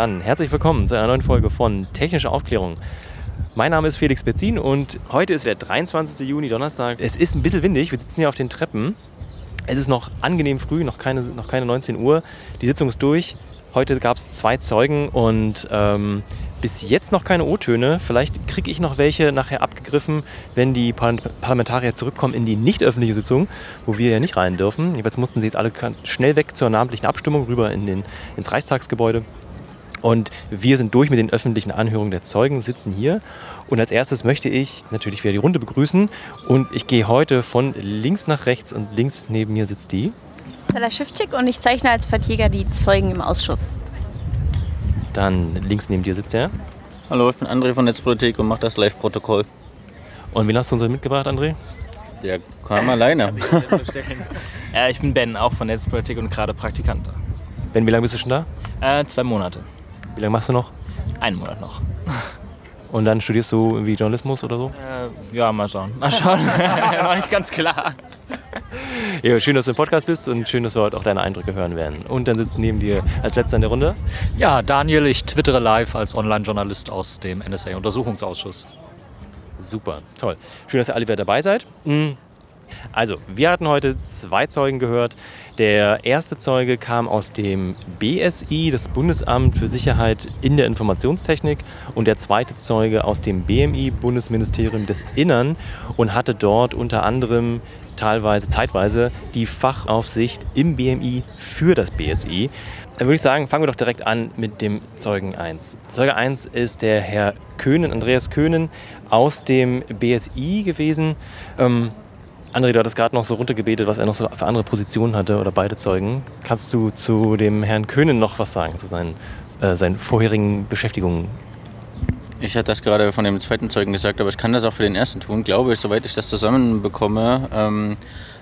Dann herzlich willkommen zu einer neuen Folge von Technische Aufklärung. Mein Name ist Felix Betzin und heute ist der 23. Juni, Donnerstag. Es ist ein bisschen windig, wir sitzen hier auf den Treppen. Es ist noch angenehm früh, noch keine, noch keine 19 Uhr. Die Sitzung ist durch. Heute gab es zwei Zeugen und ähm, bis jetzt noch keine O-Töne. Vielleicht kriege ich noch welche nachher abgegriffen, wenn die Parlamentarier zurückkommen in die nicht öffentliche Sitzung, wo wir ja nicht rein dürfen. Jeweils mussten sie jetzt alle schnell weg zur namentlichen Abstimmung rüber in den, ins Reichstagsgebäude. Und wir sind durch mit den öffentlichen Anhörungen der Zeugen, sitzen hier. Und als erstes möchte ich natürlich wieder die Runde begrüßen. Und ich gehe heute von links nach rechts und links neben mir sitzt die. Stella Schiffczyk und ich zeichne als Verteidiger die Zeugen im Ausschuss. Dann links neben dir sitzt er. Hallo, ich bin André von Netzpolitik und mache das Live-Protokoll. Und wen hast du uns mitgebracht, André? Der kam alleine. ja, ich bin Ben, auch von Netzpolitik und gerade Praktikant. Ben, wie lange bist du schon da? Äh, zwei Monate. Wie lange machst du noch? Einen Monat noch. Und dann studierst du irgendwie Journalismus oder so? Äh, ja, mal schauen. Mal schauen. noch nicht ganz klar. Ja, schön, dass du im Podcast bist und schön, dass wir heute auch deine Eindrücke hören werden. Und dann sitzt neben dir als letzter in der Runde. Ja, Daniel, ich twittere live als Online-Journalist aus dem NSA-Untersuchungsausschuss. Super, toll. Schön, dass ihr alle wieder dabei seid. Mhm. Also, wir hatten heute zwei Zeugen gehört. Der erste Zeuge kam aus dem BSI, das Bundesamt für Sicherheit in der Informationstechnik, und der zweite Zeuge aus dem BMI, Bundesministerium des Innern, und hatte dort unter anderem teilweise, zeitweise die Fachaufsicht im BMI für das BSI. Dann würde ich sagen, fangen wir doch direkt an mit dem Zeugen 1. Zeuge 1 ist der Herr Köhnen, Andreas Köhnen aus dem BSI gewesen. Ähm, André, du hattest gerade noch so runtergebetet, was er noch so für andere Positionen hatte oder beide Zeugen. Kannst du zu dem Herrn Köhnen noch was sagen, zu seinen, äh, seinen vorherigen Beschäftigungen? Ich hatte das gerade von dem zweiten Zeugen gesagt, aber ich kann das auch für den ersten tun, glaube ich, soweit ich das zusammenbekomme. Ähm,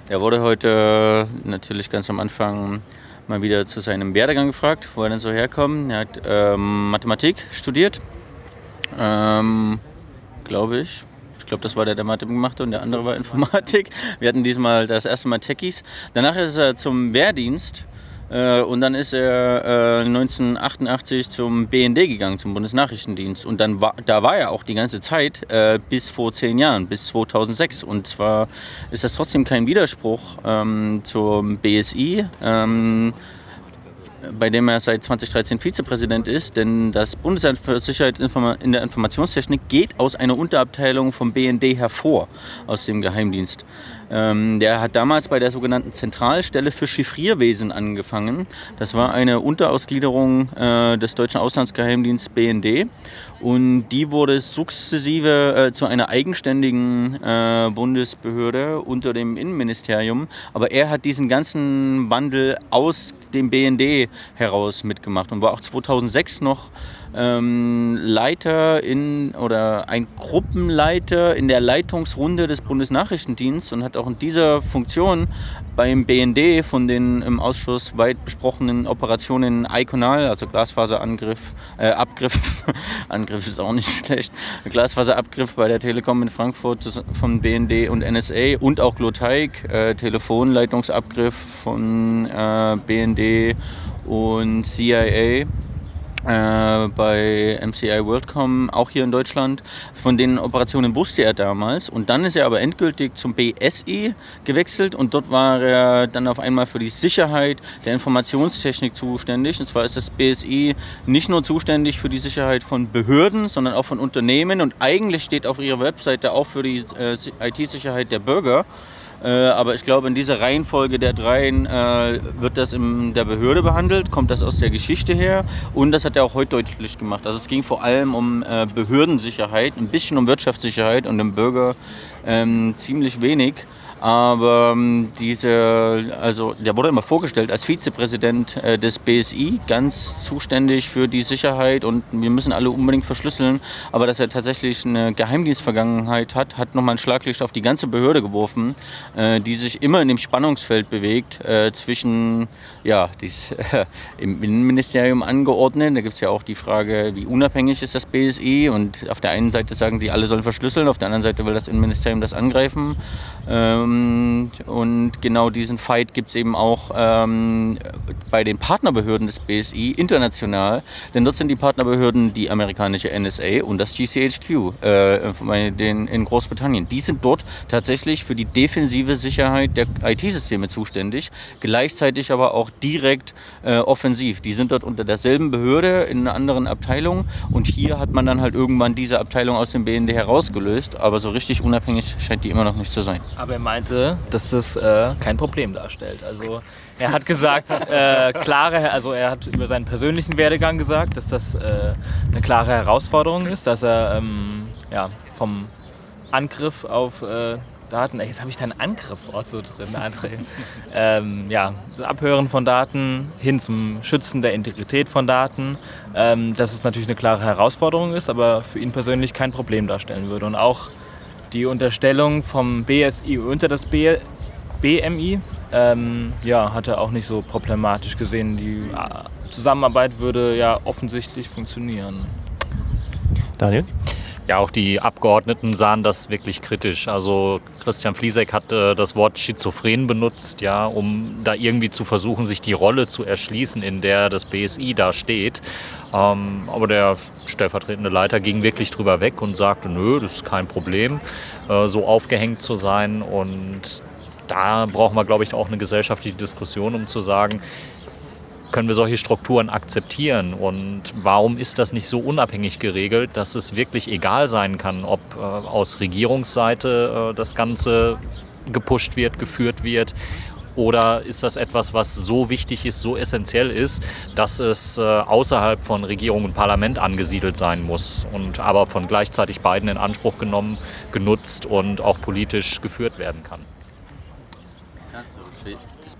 er wurde heute natürlich ganz am Anfang mal wieder zu seinem Werdegang gefragt, wo er denn so herkommt. Er hat ähm, Mathematik studiert, ähm, glaube ich glaube, das war der, der Mathe gemacht und der andere war Informatik. Wir hatten diesmal das erste Mal Techies. Danach ist er zum Wehrdienst äh, und dann ist er äh, 1988 zum BND gegangen, zum Bundesnachrichtendienst. Und dann war, da war er auch die ganze Zeit äh, bis vor zehn Jahren, bis 2006. Und zwar ist das trotzdem kein Widerspruch ähm, zum BSI. Ähm, bei dem er seit 2013 Vizepräsident ist, denn das Bundesamt für Sicherheit in der Informationstechnik geht aus einer Unterabteilung vom BND hervor, aus dem Geheimdienst. Ähm, der hat damals bei der sogenannten Zentralstelle für Chiffrierwesen angefangen. Das war eine Unterausgliederung äh, des deutschen Auslandsgeheimdienstes BND. Und die wurde sukzessive äh, zu einer eigenständigen äh, Bundesbehörde unter dem Innenministerium. Aber er hat diesen ganzen Wandel aus dem BND heraus mitgemacht und war auch 2006 noch ähm, Leiter in oder ein Gruppenleiter in der Leitungsrunde des Bundesnachrichtendienstes und hat auch in dieser Funktion beim BND von den im Ausschuss weit besprochenen Operationen Iconal, also Glasfaserangriff, äh, Abgriff, Angriff ist auch nicht schlecht, Glasfaserabgriff bei der Telekom in Frankfurt von BND und NSA und auch Gloteig, äh, Telefonleitungsabgriff von äh, BND und CIA äh, bei MCI WorldCom, auch hier in Deutschland. Von den Operationen wusste er damals. Und dann ist er aber endgültig zum BSI gewechselt und dort war er dann auf einmal für die Sicherheit der Informationstechnik zuständig. Und zwar ist das BSI nicht nur zuständig für die Sicherheit von Behörden, sondern auch von Unternehmen. Und eigentlich steht auf ihrer Webseite auch für die äh, IT-Sicherheit der Bürger. Äh, aber ich glaube, in dieser Reihenfolge der dreien äh, wird das in der Behörde behandelt, kommt das aus der Geschichte her und das hat er auch heute deutlich gemacht. Also es ging vor allem um äh, Behördensicherheit, ein bisschen um Wirtschaftssicherheit und dem Bürger ähm, ziemlich wenig. Aber ähm, diese, also der wurde immer vorgestellt als Vizepräsident äh, des BSI, ganz zuständig für die Sicherheit und wir müssen alle unbedingt verschlüsseln. Aber dass er tatsächlich eine Geheimdienstvergangenheit hat, hat nochmal ein Schlaglicht auf die ganze Behörde geworfen, äh, die sich immer in dem Spannungsfeld bewegt äh, zwischen, ja, dies, im Innenministerium angeordnet. Da gibt es ja auch die Frage, wie unabhängig ist das BSI und auf der einen Seite sagen sie, alle sollen verschlüsseln, auf der anderen Seite will das Innenministerium das angreifen. Ähm, Ähm, und genau diesen Fight gibt es eben auch ähm, bei den Partnerbehörden des BSI international. Denn dort sind die Partnerbehörden die amerikanische NSA und das GCHQ äh, den, in Großbritannien. Die sind dort tatsächlich für die defensive Sicherheit der IT-Systeme zuständig, gleichzeitig aber auch direkt äh, offensiv. Die sind dort unter derselben Behörde in einer anderen Abteilung und hier hat man dann halt irgendwann diese Abteilung aus dem BND herausgelöst, aber so richtig unabhängig scheint die immer noch nicht zu sein. Aber er meinte, dass das äh, kein Problem darstellt. Also er hat gesagt, äh, klare, also er hat über seinen persönlichen Werdegang gesagt, dass das äh, eine klare Herausforderung ist, dass er ähm, ja, vom Angriff auf äh, Daten, jetzt habe ich deinen Angriffort so drin, André. ähm, ja, Abhören von Daten hin zum Schützen der Integrität von Daten, ähm, dass es natürlich eine klare Herausforderung ist, aber für ihn persönlich kein Problem darstellen würde. Und auch die Unterstellung vom BSI unter das B BMI ähm, ja, hat er auch nicht so problematisch gesehen. Die äh, Zusammenarbeit würde ja offensichtlich funktionieren. Daniel? Ja, auch die Abgeordneten sahen das wirklich kritisch. Also Christian Fliesek hat äh, das Wort schizophren benutzt, ja, um da irgendwie zu versuchen, sich die Rolle zu erschließen, in der das BSI da steht. Ähm, aber der stellvertretende Leiter ging wirklich drüber weg und sagte, nö, das ist kein Problem, äh, so aufgehängt zu sein. Und da brauchen wir, glaube ich, auch eine gesellschaftliche Diskussion, um zu sagen, können wir solche Strukturen akzeptieren und warum ist das nicht so unabhängig geregelt, dass es wirklich egal sein kann, ob äh, aus Regierungsseite äh, das Ganze gepusht wird, geführt wird oder ist das etwas, was so wichtig ist, so essentiell ist, dass es äh, außerhalb von Regierung und Parlament angesiedelt sein muss und aber von gleichzeitig beiden in Anspruch genommen, genutzt und auch politisch geführt werden kann?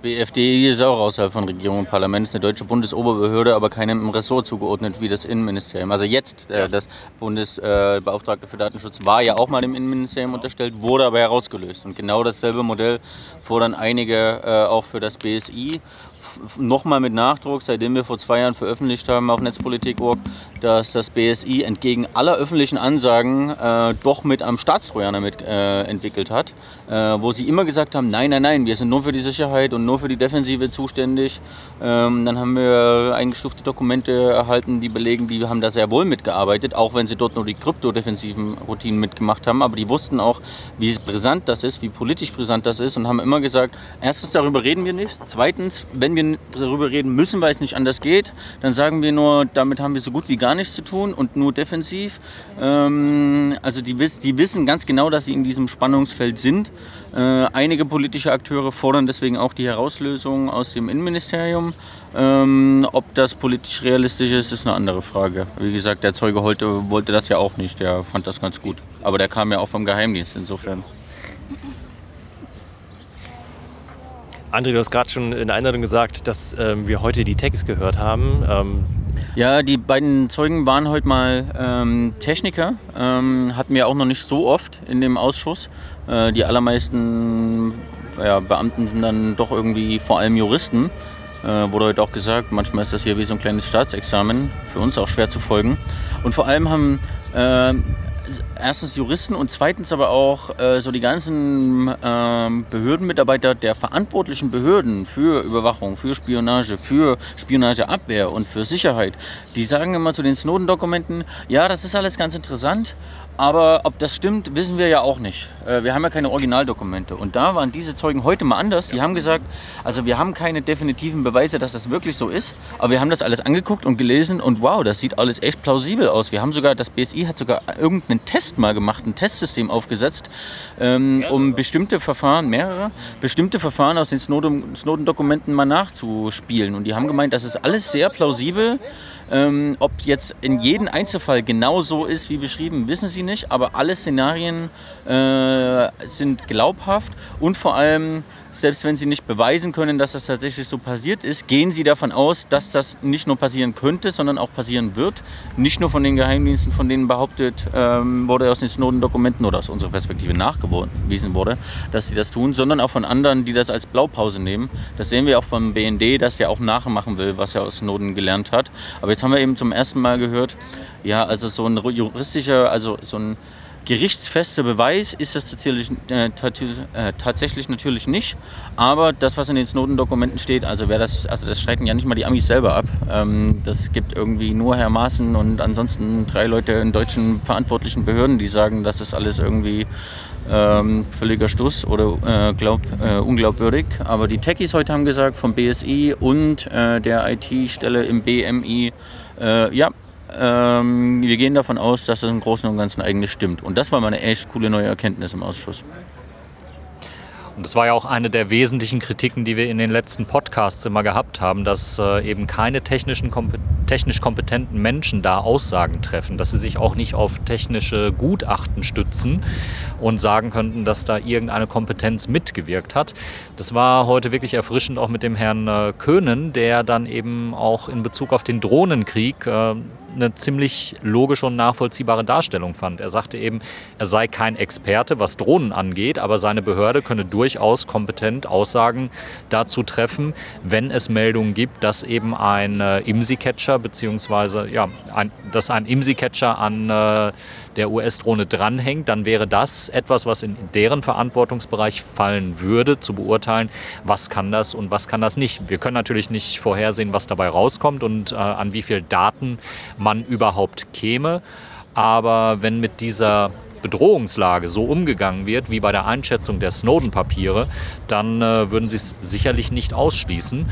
BFDI ist auch außerhalb von Regierung und Parlament, ist eine deutsche Bundesoberbehörde, aber keinem Ressort zugeordnet wie das Innenministerium. Also jetzt, äh, das Bundesbeauftragte äh, für Datenschutz war ja auch mal dem Innenministerium unterstellt, wurde aber herausgelöst. Und genau dasselbe Modell fordern einige äh, auch für das BSI nochmal mit Nachdruck, seitdem wir vor zwei Jahren veröffentlicht haben auf Netzpolitik.org, dass das BSI entgegen aller öffentlichen Ansagen äh, doch mit am Staatstrojaner mit äh, entwickelt hat, äh, wo sie immer gesagt haben, nein, nein, nein, wir sind nur für die Sicherheit und nur für die Defensive zuständig. Ähm, dann haben wir eingestufte Dokumente erhalten, die belegen, die haben da sehr wohl mitgearbeitet, auch wenn sie dort nur die kryptodefensiven Routinen mitgemacht haben, aber die wussten auch, wie brisant das ist, wie politisch brisant das ist und haben immer gesagt, erstens darüber reden wir nicht, zweitens, wenn wir darüber reden müssen, weil es nicht anders geht, dann sagen wir nur, damit haben wir so gut wie gar nichts zu tun und nur defensiv. Ähm, also die, die, wissen ganz genau, dass sie in diesem Spannungsfeld sind. Äh, einige politische Akteure fordern deswegen auch die Herauslösung aus dem Innenministerium. Ähm, ob das politisch realistisch ist, ist eine andere Frage. Wie gesagt, der Zeuge heute wollte das ja auch nicht, der fand das ganz gut. Aber der kam ja auch vom Geheimdienst insofern. André, du hast gerade schon in der Einladung gesagt, dass ähm, wir heute die Text gehört haben. Ähm ja, die beiden Zeugen waren heute mal ähm, Techniker, ähm, hatten wir auch noch nicht so oft in dem Ausschuss. Äh, die allermeisten ja, Beamten sind dann doch irgendwie vor allem Juristen. Äh, wurde heute auch gesagt, manchmal ist das hier wie so ein kleines Staatsexamen, für uns auch schwer zu folgen. Und vor allem haben äh, erstens Juristen und zweitens aber auch äh, so die ganzen äh, Behördenmitarbeiter der verantwortlichen Behörden für Überwachung, für Spionage, für Spionageabwehr und für Sicherheit, die sagen immer zu den Snowden-Dokumenten, ja, das ist alles ganz interessant, aber ob das stimmt, wissen wir ja auch nicht. Äh, wir haben ja keine Originaldokumente. Und da waren diese Zeugen heute mal anders. Die haben gesagt, also wir haben keine definitiven Beweise, dass das wirklich so ist, aber wir haben das alles angeguckt und gelesen und wow, das sieht alles echt plausibel aus. Wir haben sogar, das BSI hat sogar irgendeinen Test mal gemacht, ein Testsystem aufgesetzt, ähm, um bestimmte Verfahren, mehrere, bestimmte Verfahren aus den Snowden-Dokumenten mal nachzuspielen. Und die haben gemeint, das ist alles sehr plausibel. Ähm, ob jetzt in jedem Einzelfall genau so ist wie beschrieben, wissen sie nicht, aber alle Szenarien äh, sind glaubhaft und vor allem selbst wenn sie nicht beweisen können, dass das tatsächlich so passiert ist, gehen sie davon aus, dass das nicht nur passieren könnte, sondern auch passieren wird. Nicht nur von den Geheimdiensten, von denen behauptet ähm, wurde aus den Snowden-Dokumenten oder aus unserer Perspektive nachgewiesen wurde, dass sie das tun, sondern auch von anderen, die das als Blaupause nehmen. Das sehen wir auch vom BND, dass der auch nachmachen will, was er aus Snowden gelernt hat. Aber jetzt haben wir eben zum ersten Mal gehört, ja, also so ein juristischer, also so ein gerichtsfester Beweis ist das tatsächlich, äh, äh, tatsächlich natürlich nicht. Aber das, was in den Snowden-Dokumenten steht, also wer das, also das streiten ja nicht mal die Amis selber ab. Ähm, das gibt irgendwie nur Herr Maaßen und ansonsten drei Leute in deutschen verantwortlichen Behörden, die sagen, das ist alles irgendwie ähm, völliger Stuss oder äh, glaub, äh, unglaubwürdig. Aber die Techies heute haben gesagt, vom BSI und äh, der IT-Stelle im BMI, äh, ja, ähm, wir gehen davon aus, dass es im Großen und Ganzen eigentlich stimmt. Und das war mal eine echt coole neue Erkenntnis im Ausschuss. Und das war ja auch eine der wesentlichen Kritiken, die wir in den letzten Podcasts immer gehabt haben, dass äh, eben keine technischen, technisch kompetenten Menschen da Aussagen treffen, dass sie sich auch nicht auf technische Gutachten stützen und sagen könnten, dass da irgendeine Kompetenz mitgewirkt hat. Das war heute wirklich erfrischend auch mit dem Herrn äh, Köhnen, der dann eben auch in Bezug auf den Drohnenkrieg äh, eine ziemlich logische und nachvollziehbare Darstellung fand. Er sagte eben, er sei kein Experte, was Drohnen angeht, aber seine Behörde könne durchaus kompetent Aussagen dazu treffen, wenn es Meldungen gibt, dass eben ein äh, IMSI-Catcher beziehungsweise ja, ein, dass ein IMSI-Catcher an äh, der US-Drohne dranhängt, dann wäre das etwas, was in deren Verantwortungsbereich fallen würde, zu beurteilen, was kann das und was kann das nicht. Wir können natürlich nicht vorhersehen, was dabei rauskommt und äh, an wie viel Daten man überhaupt käme. Aber wenn mit dieser Bedrohungslage so umgegangen wird wie bei der Einschätzung der Snowden-Papiere, dann äh, würden sie es sicherlich nicht ausschließen.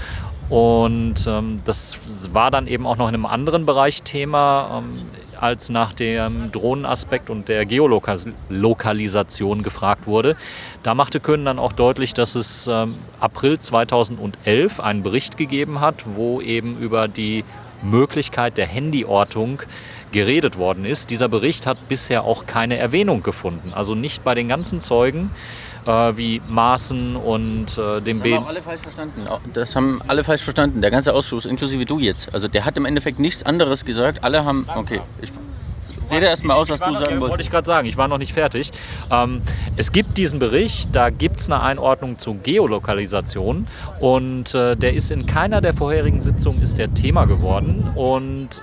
Und ähm, das war dann eben auch noch in einem anderen Bereich Thema. Ähm, als nach dem Drohnenaspekt und der Geolokalisation gefragt wurde. Da machte Köhn dann auch deutlich, dass es ähm, April 2011 einen Bericht gegeben hat, wo eben über die Möglichkeit der Handyortung geredet worden ist. Dieser Bericht hat bisher auch keine Erwähnung gefunden. Also nicht bei den ganzen Zeugen äh, wie Maaßen und äh, dem B. Das haben alle falsch verstanden. Das haben alle falsch verstanden. Der ganze Ausschuss, inklusive du jetzt. Also der hat im Endeffekt nichts anderes gesagt. Alle haben. Okay, ich rede erstmal aus, was du sagen wolltest. Wollte ich gerade sagen, ich war noch nicht fertig. Ähm, es gibt diesen Bericht, da gibt es eine Einordnung zu Geolokalisation und äh, der ist in keiner der vorherigen Sitzungen ist der Thema geworden und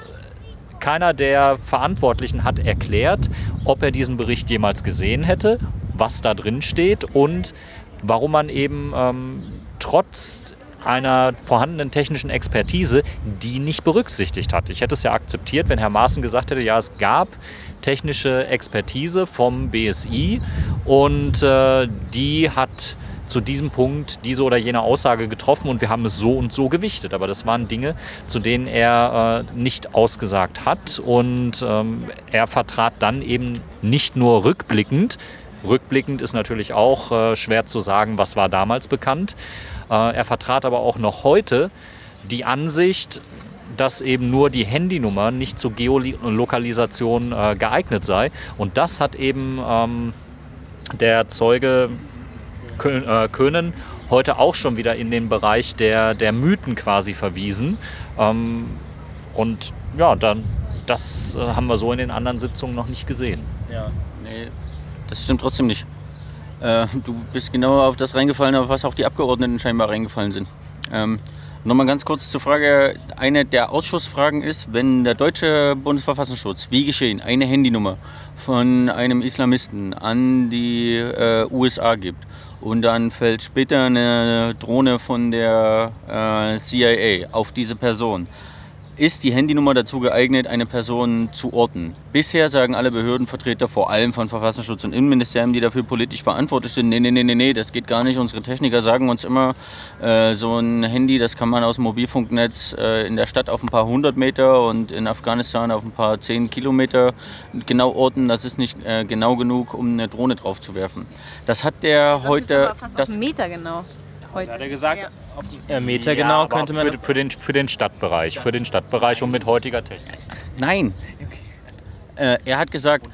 keiner der Verantwortlichen hat erklärt, ob er diesen Bericht jemals gesehen hätte was da drin steht und warum man eben ähm, trotz einer vorhandenen technischen Expertise die nicht berücksichtigt hat. Ich hätte es ja akzeptiert, wenn Herr Maaßen gesagt hätte, ja, es gab technische Expertise vom BSI und äh, die hat zu diesem Punkt diese oder jene Aussage getroffen und wir haben es so und so gewichtet. Aber das waren Dinge, zu denen er äh, nicht ausgesagt hat und ähm, er vertrat dann eben nicht nur rückblickend Rückblickend ist natürlich auch äh, schwer zu sagen, was war damals bekannt. Äh, er vertrat aber auch noch heute die Ansicht, dass eben nur die Handynummer nicht zur Geolokalisation äh, geeignet sei. Und das hat eben ähm, der Zeuge äh, Köhnen heute auch schon wieder in den Bereich der, der Mythen quasi verwiesen. Ähm, und ja, dann, das äh, haben wir so in den anderen Sitzungen noch nicht gesehen. Ja, nee, das stimmt trotzdem nicht. Äh, du bist genau auf das reingefallen, auf was auch die Abgeordneten scheinbar reingefallen sind. Ähm, Nochmal ganz kurz zur Frage. Eine der Ausschussfragen ist, wenn der deutsche Bundesverfassungsschutz, wie geschehen, eine Handynummer von einem Islamisten an die äh, USA gibt und dann fällt später eine Drohne von der äh, CIA auf diese Person, ist die Handynummer dazu geeignet, eine Person zu orten? Bisher sagen alle Behördenvertreter, vor allem von Verfassungsschutz und Innenministerium, die dafür politisch verantwortlich sind, nee, nee, nee, nee, nee, das geht gar nicht. Unsere Techniker sagen uns immer, äh, so ein Handy, das kann man aus dem Mobilfunknetz äh, in der Stadt auf ein paar hundert Meter und in Afghanistan auf ein paar zehn Kilometer genau orten. Das ist nicht äh, genau genug, um eine Drohne drauf zu werfen. Das hat der das heute... Ist aber fast das auf einen Meter genau heute. Hat er gesagt, ja. auf einen Meter ja, genau könnte man. Für, für, den, für den Stadtbereich, für den Stadtbereich und mit heutiger Technik. Nein. Äh, er hat gesagt,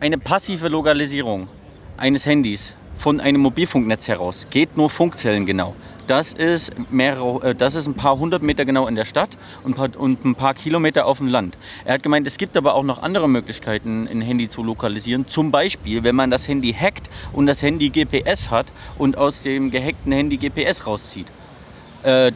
eine passive Lokalisierung eines Handys von einem Mobilfunknetz heraus geht nur Funkzellen genau. Das ist, mehrere, äh, das ist ein paar hundert Meter genau in der Stadt und ein, paar, und ein paar Kilometer auf dem Land. Er hat gemeint, es gibt aber auch noch andere Möglichkeiten, ein Handy zu lokalisieren. Zum Beispiel, wenn man das Handy hackt und das Handy GPS hat und aus dem gehackten Handy GPS rauszieht. Äh,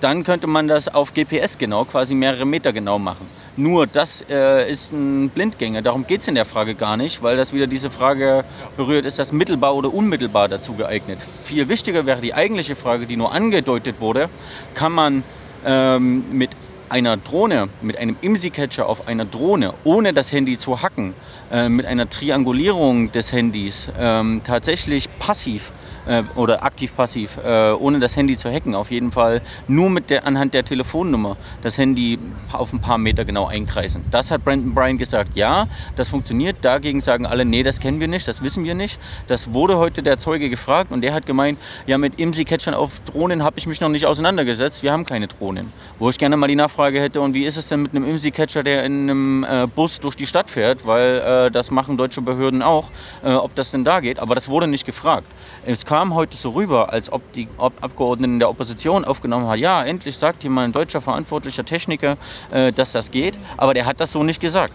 dann könnte man das auf GPS genau, quasi mehrere Meter genau machen. Nur das äh, ist ein Blindgänger. Darum geht es in der Frage gar nicht, weil das wieder diese Frage berührt, ist das mittelbar oder unmittelbar dazu geeignet. Viel wichtiger wäre die eigentliche Frage, die nur angedeutet wurde, kann man ähm, mit einer Drohne, mit einem IMSI-Catcher auf einer Drohne, ohne das Handy zu hacken, äh, mit einer Triangulierung des Handys ähm, tatsächlich passiv äh, oder aktiv-passiv, äh, ohne das Handy zu hacken, auf jeden Fall nur mit der, anhand der Telefonnummer das Handy auf ein paar Meter genau einkreisen. Das hat Brandon Bryan gesagt, ja, das funktioniert. Dagegen sagen alle, nee, das kennen wir nicht, das wissen wir nicht. Das wurde heute der Zeuge gefragt und der hat gemeint, ja, mit IMSI-Catchern auf Drohnen habe ich mich noch nicht auseinandergesetzt, wir haben keine Drohnen. Wo ich gerne mal die Nachfrage hätte, und wie ist es denn mit einem IMSI-Catcher, der in einem äh, Bus durch die Stadt fährt, weil äh, das machen deutsche Behörden auch, äh, ob das denn da geht, aber das wurde nicht gefragt. Es kam heute so rüber, als ob die Abgeordneten der Opposition aufgenommen haben, ja, endlich sagt hier mal ein deutscher verantwortlicher Techniker, äh, dass das geht, aber der hat das so nicht gesagt.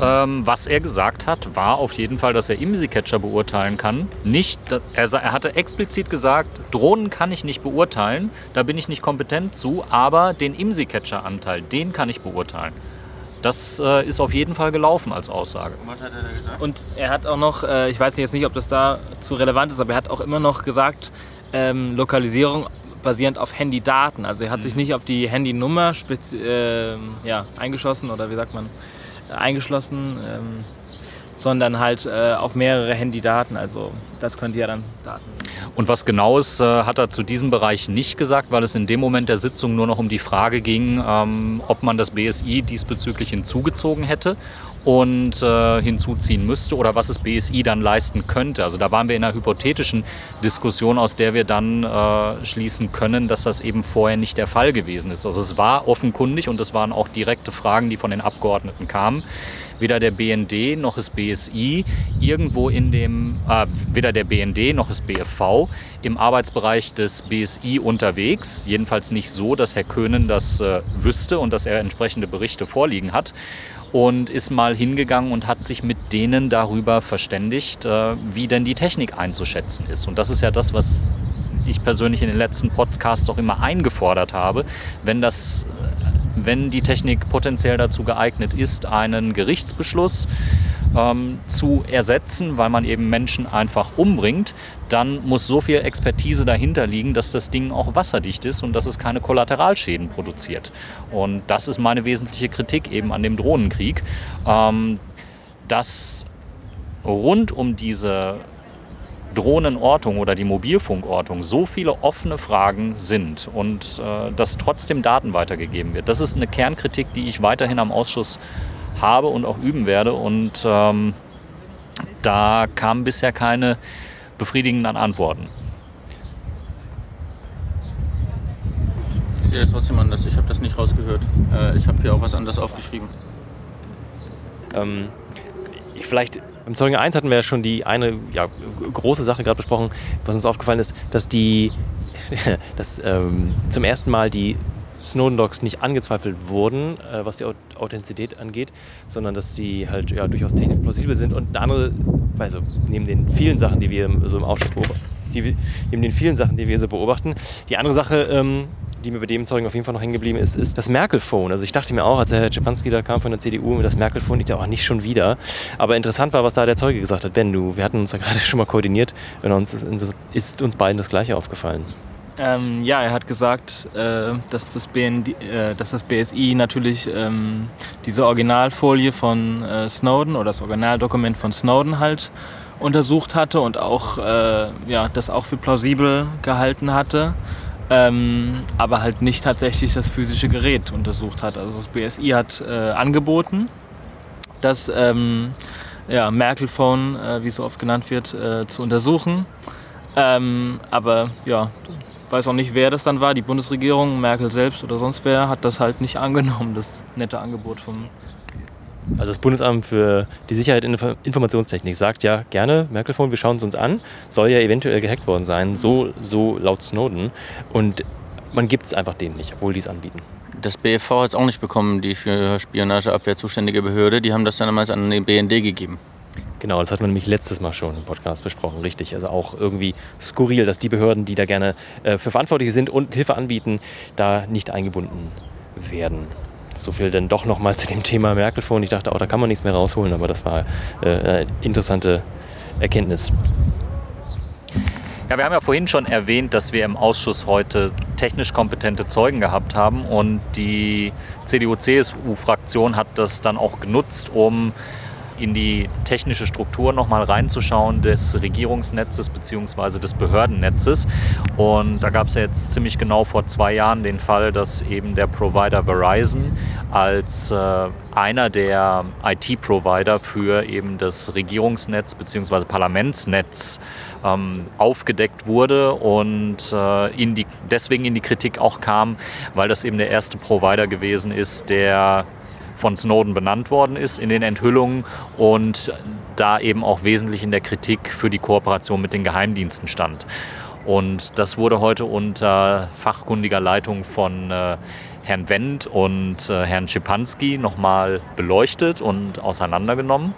Ähm, was er gesagt hat, war auf jeden Fall, dass er IMSI-Catcher beurteilen kann. Nicht, er, er, hatte explizit gesagt, Drohnen kann ich nicht beurteilen, da bin ich nicht kompetent zu, aber den IMSI-Catcher-Anteil, den kann ich beurteilen. Das äh, ist auf jeden Fall gelaufen als Aussage. Und was hat er da gesagt? Und er hat auch noch, äh, ich weiß jetzt nicht, ob das da zu relevant ist, aber er hat auch immer noch gesagt, ähm, Lokalisierung basierend auf Handydaten. Also er hat mhm. sich nicht auf die Handynummer äh, ja, eingeschossen oder wie sagt man, eingeschlossen. Ähm, sondern halt äh, auf mehrere Handydaten. Also das könnte ja dann Daten. Und was Genaues äh, hat er zu diesem Bereich nicht gesagt, weil es in dem Moment der Sitzung nur noch um die Frage ging, ähm, ob man das BSI diesbezüglich hinzugezogen hätte und äh, hinzuziehen müsste oder was das BSI dann leisten könnte. Also da waren wir in einer hypothetischen Diskussion, aus der wir dann äh, schließen können, dass das eben vorher nicht der Fall gewesen ist. Also es war offenkundig und es waren auch direkte Fragen, die von den Abgeordneten kamen weder der BND noch das BSI irgendwo in dem, äh, weder der BND noch das BFV im Arbeitsbereich des BSI unterwegs. Jedenfalls nicht so, dass Herr Köhnen das äh, wüsste und dass er entsprechende Berichte vorliegen hat und ist mal hingegangen und hat sich mit denen darüber verständigt, äh, wie denn die Technik einzuschätzen ist. Und das ist ja das, was ich persönlich in den letzten Podcasts auch immer eingefordert habe. Wenn das wenn die Technik potenziell dazu geeignet ist, einen Gerichtsbeschluss ähm, zu ersetzen, weil man eben Menschen einfach umbringt, dann muss so viel Expertise dahinter liegen, dass das Ding auch wasserdicht ist und dass es keine Kollateralschäden produziert. Und das ist meine wesentliche Kritik eben an dem Drohnenkrieg, ähm, dass rund um diese Drohnenortung oder die Mobilfunkortung so viele offene Fragen sind und äh, dass trotzdem Daten weitergegeben wird. Das ist eine Kernkritik, die ich weiterhin am Ausschuss habe und auch üben werde. Und ähm, da kamen bisher keine befriedigenden Antworten. Ich sehe das trotzdem anders. Ich habe das nicht rausgehört. Äh, ich habe hier auch was anderes aufgeschrieben. Ähm, vielleicht im Zeugen 1 hatten wir ja schon die eine ja, große Sache gerade besprochen, was uns aufgefallen ist, dass die dass, ähm, zum ersten Mal die Snowden-Docs nicht angezweifelt wurden, äh, was die Authentizität angeht, sondern dass sie halt ja, durchaus technisch plausibel sind. Und eine andere, also neben den vielen Sachen, die wir so im Ausschuss beobachten, die, neben den vielen Sachen, die wir so beobachten, die andere Sache, ähm, die mir bei dem Zeugen auf jeden Fall noch hängen geblieben ist, ist das Merkel-Phone. Also ich dachte mir auch, als der Herr Czepanski da kam von der CDU, das Merkel-Phone, ich dachte auch nicht schon wieder. Aber interessant war, was da der Zeuge gesagt hat. Ben, du, wir hatten uns ja gerade schon mal koordiniert und uns ist uns beiden das Gleiche aufgefallen. Ähm, ja, er hat gesagt, äh, dass, das BND, äh, dass das BSI natürlich ähm, diese Originalfolie von äh, Snowden oder das Originaldokument von Snowden halt untersucht hatte und auch äh, ja, das auch für plausibel gehalten hatte ähm, aber halt nicht tatsächlich das physische Gerät untersucht hat. Also das BSI hat äh, angeboten, das ähm, ja, Merkel-Phone, äh, wie es so oft genannt wird, äh, zu untersuchen. Ähm, aber ja, weiß auch nicht, wer das dann war. Die Bundesregierung, Merkel selbst oder sonst wer, hat das halt nicht angenommen, das nette Angebot vom also das Bundesamt für die Sicherheit in der Informationstechnik sagt ja gerne, Merkel-Phone, wir schauen es uns an, soll ja eventuell gehackt worden sein, so, so laut Snowden. Und man gibt es einfach denen nicht, obwohl die es anbieten. Das BFV hat es auch nicht bekommen, die für Spionageabwehr zuständige Behörde. Die haben das dann damals an den BND gegeben. Genau, das hat man nämlich letztes Mal schon im Podcast besprochen, richtig. Also auch irgendwie skurril, dass die Behörden, die da gerne äh, für Verantwortliche sind und Hilfe anbieten, da nicht eingebunden werden. So viel denn doch nochmal zu dem Thema Merkel-Phone. Ich dachte auch, da kann man nichts mehr rausholen, aber das war äh, eine interessante Erkenntnis. Ja, wir haben ja vorhin schon erwähnt, dass wir im Ausschuss heute technisch kompetente Zeugen gehabt haben und die CDU-CSU-Fraktion hat das dann auch genutzt, um in die technische Struktur nochmal reinzuschauen des Regierungsnetzes bzw. des Behördennetzes. Und da gab es ja jetzt ziemlich genau vor zwei Jahren den Fall, dass eben der Provider Verizon als äh, einer der IT-Provider für eben das Regierungsnetz bzw. Parlamentsnetz ähm, aufgedeckt wurde und äh, in die, deswegen in die Kritik auch kam, weil das eben der erste Provider gewesen ist, der von Snowden benannt worden ist in den Enthüllungen und da eben auch wesentlich in der Kritik für die Kooperation mit den Geheimdiensten stand. Und das wurde heute unter fachkundiger Leitung von äh, Herrn Wendt und äh, Herrn Schipanski nochmal beleuchtet und auseinandergenommen.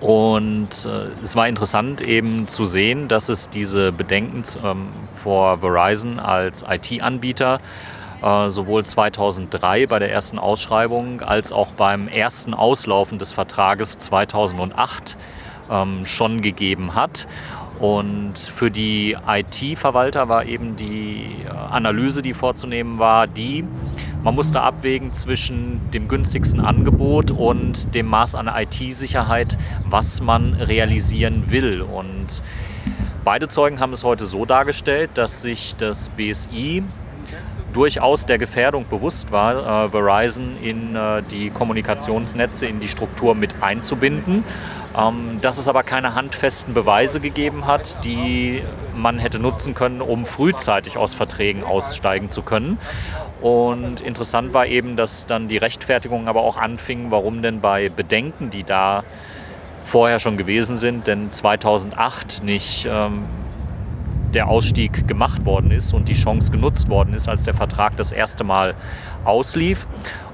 Und äh, es war interessant eben zu sehen, dass es diese Bedenken ähm, vor Verizon als IT-Anbieter äh, sowohl 2003 bei der ersten Ausschreibung als auch beim ersten Auslaufen des Vertrages 2008 ähm, schon gegeben hat. Und für die IT-Verwalter war eben die äh, Analyse, die vorzunehmen war, die, man musste abwägen zwischen dem günstigsten Angebot und dem Maß an IT-Sicherheit, was man realisieren will. Und beide Zeugen haben es heute so dargestellt, dass sich das BSI durchaus der Gefährdung bewusst war, äh, Verizon in äh, die Kommunikationsnetze, in die Struktur mit einzubinden. Ähm, dass es aber keine handfesten Beweise gegeben hat, die man hätte nutzen können, um frühzeitig aus Verträgen aussteigen zu können. Und interessant war eben, dass dann die Rechtfertigung aber auch anfing, warum denn bei Bedenken, die da vorher schon gewesen sind, denn 2008 nicht ähm, der Ausstieg gemacht worden ist und die Chance genutzt worden ist, als der Vertrag das erste Mal auslief.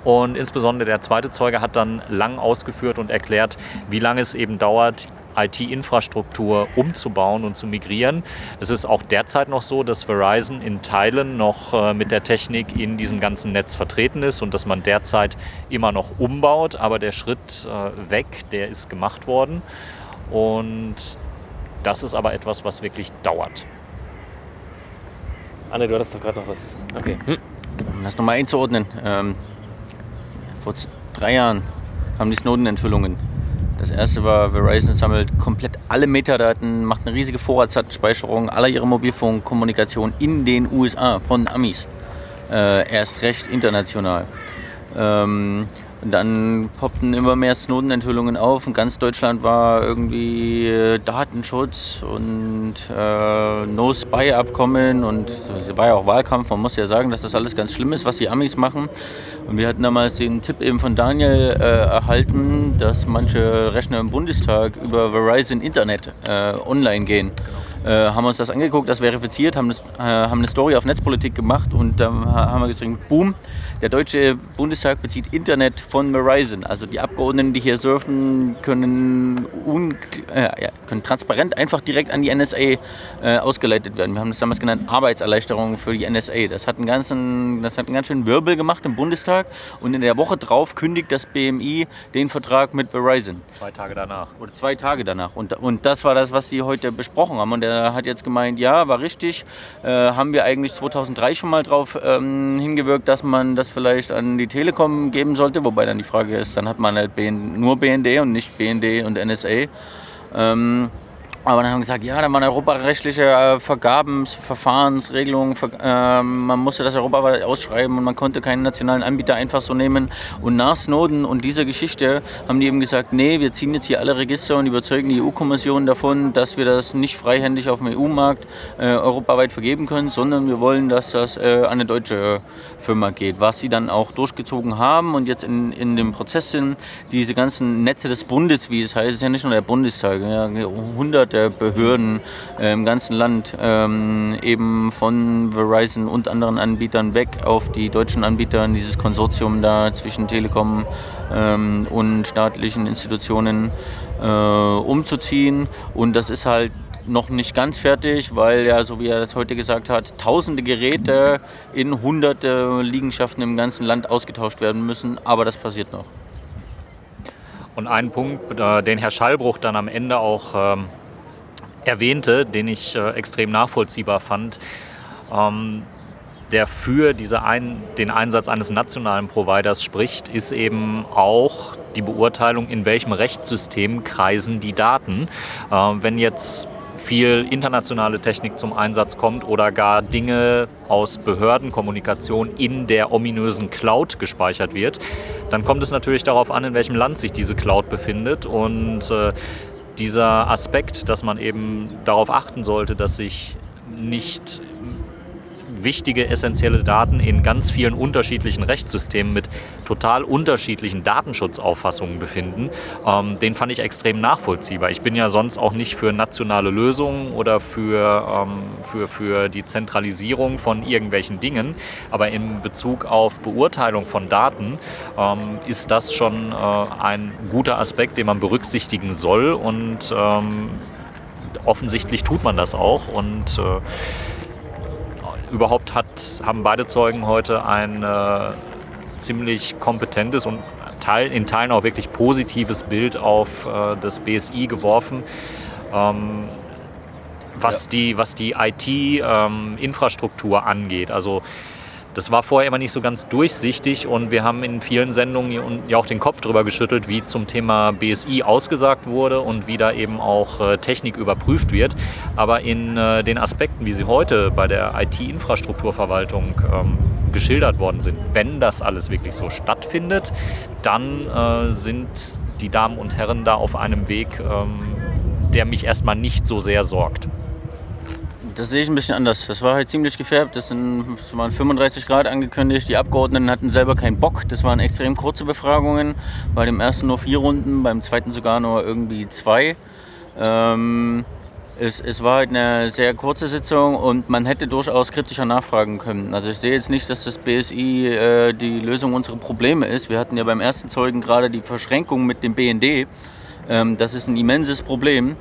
Und insbesondere der zweite Zeuge hat dann lang ausgeführt und erklärt, wie lange es eben dauert, IT-Infrastruktur umzubauen und zu migrieren. Es ist auch derzeit noch so, dass Verizon in Teilen noch äh, mit der Technik in diesem ganzen Netz vertreten ist und dass man derzeit immer noch umbaut, aber der Schritt äh, weg, der ist gemacht worden. Und das ist aber etwas, was wirklich dauert. Anne, du hattest doch gerade noch was. Okay. Hm. Um das nochmal einzuordnen. Ähm, vor drei Jahren haben die Snowden-Enthüllungen. Das erste war, Verizon sammelt komplett alle Metadaten, macht eine riesige Vorratsdatenspeicherung aller ihrer Mobilfunkkommunikation in den USA von Amis. Äh, erst recht international. Ähm, und dann poppten immer mehr Snowden-Enthüllungen auf und ganz Deutschland war irgendwie äh, Datenschutz und äh, No-Spy-Abkommen und es war ja auch Wahlkampf. Man muss ja sagen, dass das alles ganz schlimm ist, was die Amis machen. Und wir hatten damals den Tipp eben von Daniel äh, erhalten, dass manche Rechner im Bundestag über Verizon Internet äh, online gehen. Äh, haben uns das angeguckt, das verifiziert, haben, das, äh, haben eine Story auf Netzpolitik gemacht und dann haben wir gesagt, boom, der deutsche Bundestag bezieht Internet von Verizon. Also die Abgeordneten, die hier surfen, können, un, äh, können transparent einfach direkt an die NSA äh, ausgeleitet werden. Wir haben das damals genannt Arbeitserleichterung für die NSA. Das hat, einen ganzen, das hat einen ganz schönen Wirbel gemacht im Bundestag und in der Woche drauf kündigt das BMI den Vertrag mit Verizon. Zwei Tage danach. Oder zwei Tage danach. Und, und das war das, was sie heute besprochen haben. Und der hat jetzt gemeint, ja, war richtig. Äh, haben wir eigentlich 2003 schon mal drauf ähm, hingewirkt, dass man das vielleicht an die Telekom geben sollte. Wobei dann die Frage ist, dann hat man halt BN, nur BND und nicht BND und NSA. Ähm, aber dann haben wir gesagt, ja, da waren europarechtliche äh, Vergabensverfahrensregelungen, äh, man musste das europaweit ausschreiben und man konnte keinen nationalen Anbieter einfach so nehmen. Und nach Snowden und dieser Geschichte haben die eben gesagt, nee, wir ziehen jetzt hier alle Register und überzeugen die EU-Kommission davon, dass wir das nicht freihändig auf dem EU-Markt äh, europaweit vergeben können, sondern wir wollen, dass das äh, an eine deutsche Firma geht. Was sie dann auch durchgezogen haben und jetzt in, in dem Prozess sind, diese ganzen Netze des Bundes, wie es heißt, ist ja nicht nur der Bundestag, ja, hunderte der Behörden äh, im ganzen Land ähm, eben von Verizon und anderen Anbietern weg auf die deutschen Anbieter in dieses Konsortium da zwischen Telekom ähm, und staatlichen Institutionen äh, umzuziehen. Und das ist halt noch nicht ganz fertig, weil ja, so wie er das heute gesagt hat, tausende Geräte in hunderte Liegenschaften im ganzen Land ausgetauscht werden müssen. Aber das passiert noch. Und ein Punkt, äh, den Herr Schallbruch dann am Ende auch ähm, erwähnte, den ich äh, extrem nachvollziehbar fand, ähm, der für diese ein, den Einsatz eines nationalen Providers spricht, ist eben auch die Beurteilung, in welchem Rechtssystem kreisen die Daten. Äh, wenn jetzt viel internationale Technik zum Einsatz kommt oder gar Dinge aus Behördenkommunikation in der ominösen Cloud gespeichert wird, dann kommt es natürlich darauf an, in welchem Land sich diese Cloud befindet und äh, dieser Aspekt, dass man eben darauf achten sollte, dass sich nicht wichtige, essentielle Daten in ganz vielen unterschiedlichen Rechtssystemen mit total unterschiedlichen Datenschutzauffassungen befinden. Ähm, den fand ich extrem nachvollziehbar. Ich bin ja sonst auch nicht für nationale Lösungen oder für, ähm, für, für die Zentralisierung von irgendwelchen Dingen, aber in Bezug auf Beurteilung von Daten ähm, ist das schon äh, ein guter Aspekt, den man berücksichtigen soll und ähm, offensichtlich tut man das auch und äh, überhaupt hat, haben beide Zeugen heute ein äh, ziemlich kompetentes und Teil, in Teilen auch wirklich positives Bild auf äh, das BSI geworfen. Ähm, was, ja. die, was die IT-Infrastruktur ähm, angeht. Also das war vorher immer nicht so ganz durchsichtig und wir haben in vielen Sendungen ja auch den Kopf drüber geschüttelt, wie zum Thema BSI ausgesagt wurde und wie da eben auch äh, Technik überprüft wird. Aber in äh, den Aspekten, wie sie heute bei der IT-Infrastrukturverwaltung ähm, geschildert worden sind, wenn das alles wirklich so stattfindet, dann äh, sind die Damen und Herren da auf einem Weg, ähm, der mich erstmal nicht so sehr sorgt. Das sehe ich ein bisschen anders. Das war halt ziemlich gefärbt. Das, sind, das waren 35 Grad angekündigt. Die Abgeordneten hatten selber keinen Bock. Das waren extrem kurze Befragungen. Bei dem ersten nur vier Runden, beim zweiten sogar nur irgendwie zwei. Ähm, es, es, war halt eine sehr kurze Sitzung und man hätte durchaus kritischer nachfragen können. Also ich sehe jetzt nicht, dass das BSI äh, die Lösung unserer Probleme ist. Wir hatten ja beim ersten Zeugen gerade die Verschränkung mit dem BND. Ähm, das ist ein immenses Problem.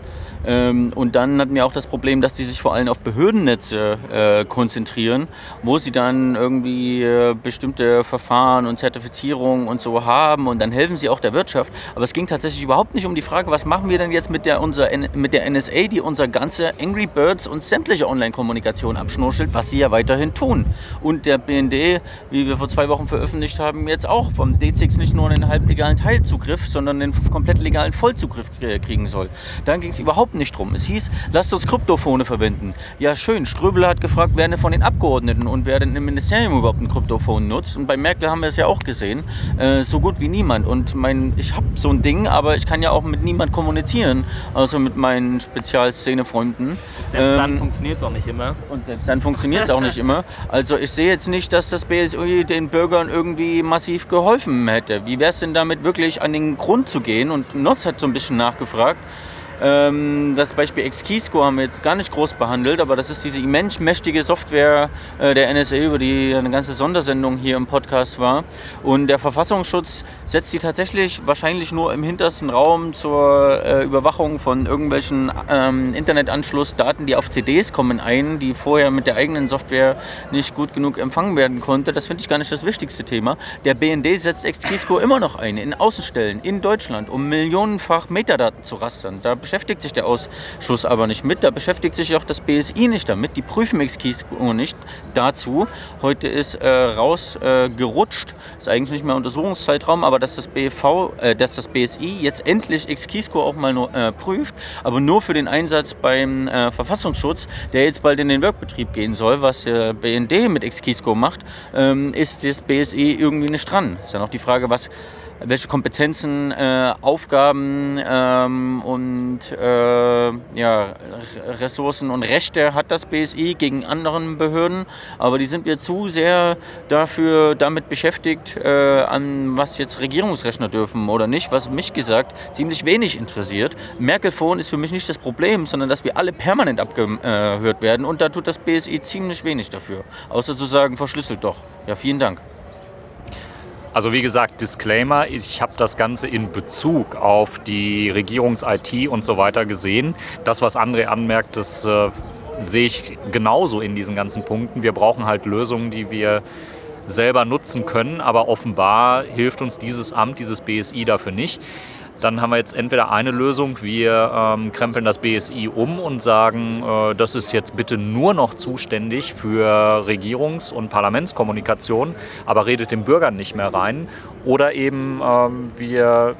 Ähm, und dann hatten wir auch das Problem, dass die sich vor allem auf Behördennetze äh, konzentrieren, wo sie dann irgendwie äh, bestimmte Verfahren und Zertifizierungen und so haben und dann helfen sie auch der Wirtschaft. Aber es ging tatsächlich überhaupt nicht um die Frage, was machen wir denn jetzt mit der, unser, mit der NSA, die unser ganze Angry Birds und sämtliche Online-Kommunikation abschnorchelt, was sie ja weiterhin tun. Und der BND, wie wir vor zwei Wochen veröffentlicht haben, jetzt auch vom D6 nicht nur einen halblegalen Teilzugriff, sondern einen komplett legalen Vollzugriff kriegen soll. Dann ging es überhaupt nicht drum. Es hieß, lasst uns Kryptofone verwenden. Ja, schön. Ströbel hat gefragt, wer denn von den Abgeordneten und wer denn im Ministerium überhaupt ein Kryptofon nutzt. Und bei Merkel haben wir es ja auch gesehen. Äh, so gut wie niemand. Und mein, ich habe so ein Ding, aber ich kann ja auch mit niemand kommunizieren, außer mit meinen Spezialszene-Freunden. Selbst ähm, dann funktioniert es auch nicht immer. Und selbst dann funktioniert es auch nicht immer. Also ich sehe jetzt nicht, dass das BSI den Bürgern irgendwie massiv geholfen hätte. Wie wäre es denn damit wirklich an den Grund zu gehen? Und Notz hat so ein bisschen nachgefragt. Ähm, das Beispiel XKeyscore haben wir jetzt gar nicht groß behandelt, aber das ist diese immens mächtige Software äh, der NSA, über die eine ganze Sondersendung hier im Podcast war. Und der Verfassungsschutz setzt die tatsächlich wahrscheinlich nur im hintersten Raum zur äh, Überwachung von irgendwelchen ähm, Internetanschlussdaten, die auf CDs kommen, ein, die vorher mit der eigenen Software nicht gut genug empfangen werden konnte. Das finde ich gar nicht das wichtigste Thema. Der BND setzt XKeyscore immer noch ein in Außenstellen in Deutschland, um millionenfach Metadaten zu rastern. Da beschäftigt sich der Ausschuss aber nicht mit. Da beschäftigt sich auch das BSI nicht damit. Die prüfen XKeyscore nicht dazu. Heute ist äh, rausgerutscht, äh, ist eigentlich nicht mehr Untersuchungszeitraum, aber dass das, BV, äh, dass das BSI jetzt endlich XKeyscore auch mal nur, äh, prüft, aber nur für den Einsatz beim äh, Verfassungsschutz, der jetzt bald in den Workbetrieb gehen soll, was der BND mit XKeyscore macht, ähm, ist das BSI irgendwie nicht dran. Ist dann auch die Frage, was welche Kompetenzen, äh, Aufgaben ähm, und äh, ja, Ressourcen und Rechte hat das BSI gegen anderen Behörden. Aber die sind mir zu sehr dafür damit beschäftigt, äh, an was jetzt Regierungsrechner dürfen oder nicht, was mich gesagt ziemlich wenig interessiert. Merkelphone ist für mich nicht das Problem, sondern dass wir alle permanent abgehört werden und da tut das BSI ziemlich wenig dafür. Außer zu sagen, verschlüsselt doch. Ja, vielen Dank. Also wie gesagt, Disclaimer, ich habe das Ganze in Bezug auf die Regierungs-IT und so weiter gesehen. Das, was André anmerkt, das äh, sehe ich genauso in diesen ganzen Punkten. Wir brauchen halt Lösungen, die wir selber nutzen können, aber offenbar hilft uns dieses Amt, dieses BSI dafür nicht. Dann haben wir jetzt entweder eine Lösung, wir ähm, krempeln das BSI um und sagen, äh, das ist jetzt bitte nur noch zuständig für Regierungs- und Parlamentskommunikation, aber redet den Bürgern nicht mehr rein. Oder eben ähm, wir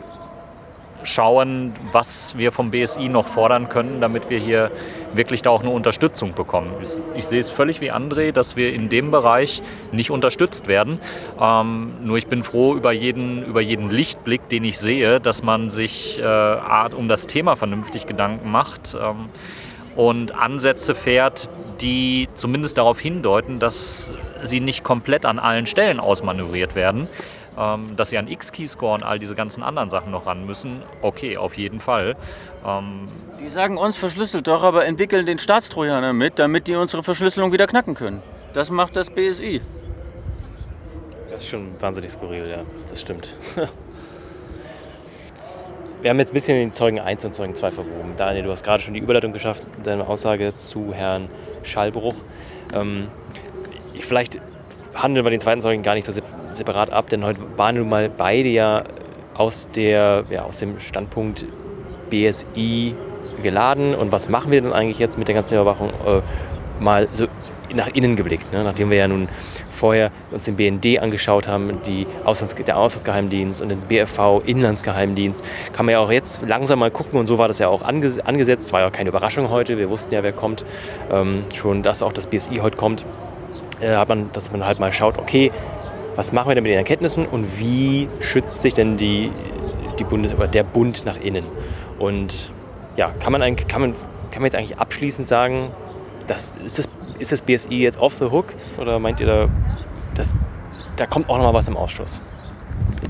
schauen, was wir vom BSI noch fordern können, damit wir hier wirklich da auch eine Unterstützung bekommen. Ich, ich sehe es völlig wie André, dass wir in dem Bereich nicht unterstützt werden. Ähm, nur ich bin froh über jeden, über jeden Lichtblick, den ich sehe, dass man sich äh, um das Thema vernünftig Gedanken macht ähm, und Ansätze fährt, die zumindest darauf hindeuten, dass sie nicht komplett an allen Stellen ausmanövriert werden ähm, dass sie an X-Keyscore und all diese ganzen anderen Sachen noch ran müssen. Okay, auf jeden Fall. Ähm, die sagen uns verschlüsselt doch, aber entwickeln den Staatstrojaner mit, damit die unsere Verschlüsselung wieder knacken können. Das macht das BSI. Das ist schon wahnsinnig skurril, ja. Das stimmt. Wir haben jetzt ein bisschen den Zeugen 1 und Zeugen 2 verwoben. Daniel, du hast gerade schon die Überleitung geschafft, deine Aussage zu Herrn Schallbruch. Ähm, vielleicht handeln wir den zweiten Zeugen gar nicht so separat ab, denn heute waren nun mal beide ja aus, der, ja, aus dem Standpunkt BSI geladen. Und was machen wir denn eigentlich jetzt mit der ganzen Überwachung? Äh, mal so nach innen geblickt, ne? nachdem wir ja nun vorher uns den BND angeschaut haben, die Auslands der Auslandsgeheimdienst und den BFV Inlandsgeheimdienst, kann man ja auch jetzt langsam mal gucken und so war das ja auch ange angesetzt. War ja auch keine Überraschung heute, wir wussten ja, wer kommt. Ähm, schon, dass auch das BSI heute kommt, äh, hat man, dass man halt mal schaut, okay, was machen wir denn mit den Erkenntnissen und wie schützt sich denn die, die Bundes oder der Bund nach innen? Und ja, kann man, eigentlich, kann man, kann man jetzt eigentlich abschließend sagen, das, ist, das, ist das BSI jetzt off the hook oder meint ihr, da, das, da kommt auch noch mal was im Ausschuss